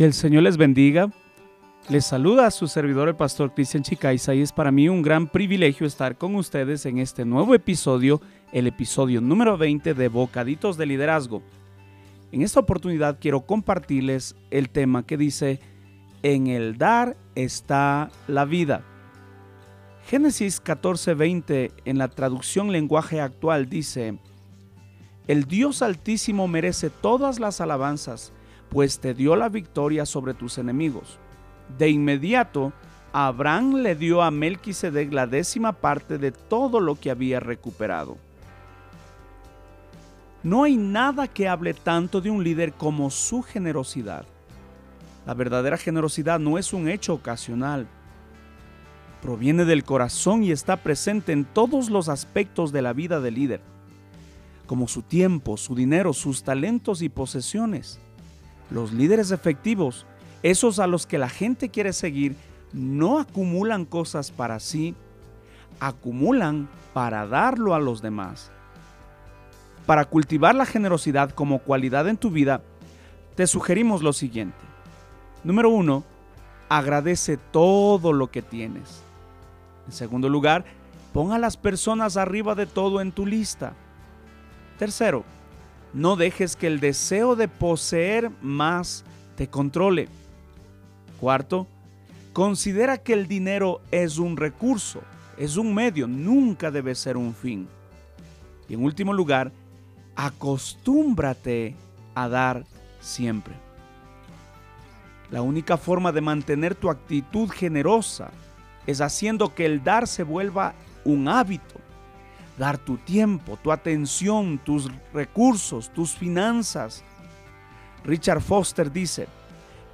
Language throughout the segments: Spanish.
Que el Señor les bendiga. Les saluda a su servidor el pastor Cristian Chicaiza y es para mí un gran privilegio estar con ustedes en este nuevo episodio, el episodio número 20 de Bocaditos de Liderazgo. En esta oportunidad quiero compartirles el tema que dice, en el dar está la vida. Génesis 14:20 en la traducción lenguaje actual dice, El Dios Altísimo merece todas las alabanzas, pues te dio la victoria sobre tus enemigos. De inmediato, Abraham le dio a Melquisedec la décima parte de todo lo que había recuperado. No hay nada que hable tanto de un líder como su generosidad. La verdadera generosidad no es un hecho ocasional. Proviene del corazón y está presente en todos los aspectos de la vida del líder, como su tiempo, su dinero, sus talentos y posesiones. Los líderes efectivos, esos a los que la gente quiere seguir, no acumulan cosas para sí, acumulan para darlo a los demás. Para cultivar la generosidad como cualidad en tu vida, te sugerimos lo siguiente. Número uno, agradece todo lo que tienes. En segundo lugar, pon a las personas arriba de todo en tu lista. Tercero, no dejes que el deseo de poseer más te controle. Cuarto, considera que el dinero es un recurso, es un medio, nunca debe ser un fin. Y en último lugar, acostúmbrate a dar siempre. La única forma de mantener tu actitud generosa es haciendo que el dar se vuelva un hábito. Dar tu tiempo, tu atención, tus recursos, tus finanzas. Richard Foster dice,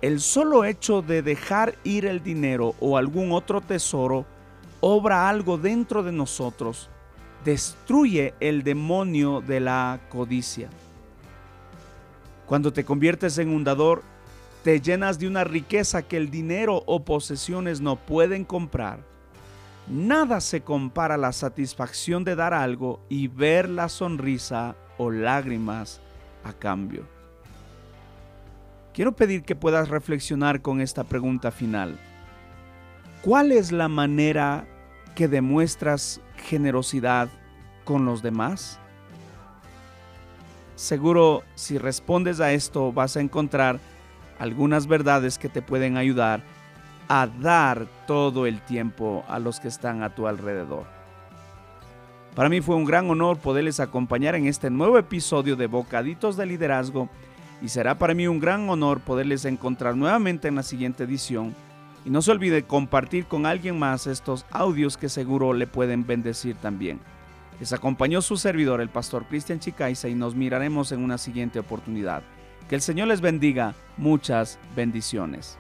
el solo hecho de dejar ir el dinero o algún otro tesoro obra algo dentro de nosotros destruye el demonio de la codicia. Cuando te conviertes en un dador, te llenas de una riqueza que el dinero o posesiones no pueden comprar. Nada se compara a la satisfacción de dar algo y ver la sonrisa o lágrimas a cambio. Quiero pedir que puedas reflexionar con esta pregunta final. ¿Cuál es la manera que demuestras generosidad con los demás? Seguro si respondes a esto vas a encontrar algunas verdades que te pueden ayudar a dar todo el tiempo a los que están a tu alrededor. Para mí fue un gran honor poderles acompañar en este nuevo episodio de Bocaditos de Liderazgo y será para mí un gran honor poderles encontrar nuevamente en la siguiente edición y no se olvide compartir con alguien más estos audios que seguro le pueden bendecir también. Les acompañó su servidor, el pastor Cristian Chicaiza, y nos miraremos en una siguiente oportunidad. Que el Señor les bendiga. Muchas bendiciones.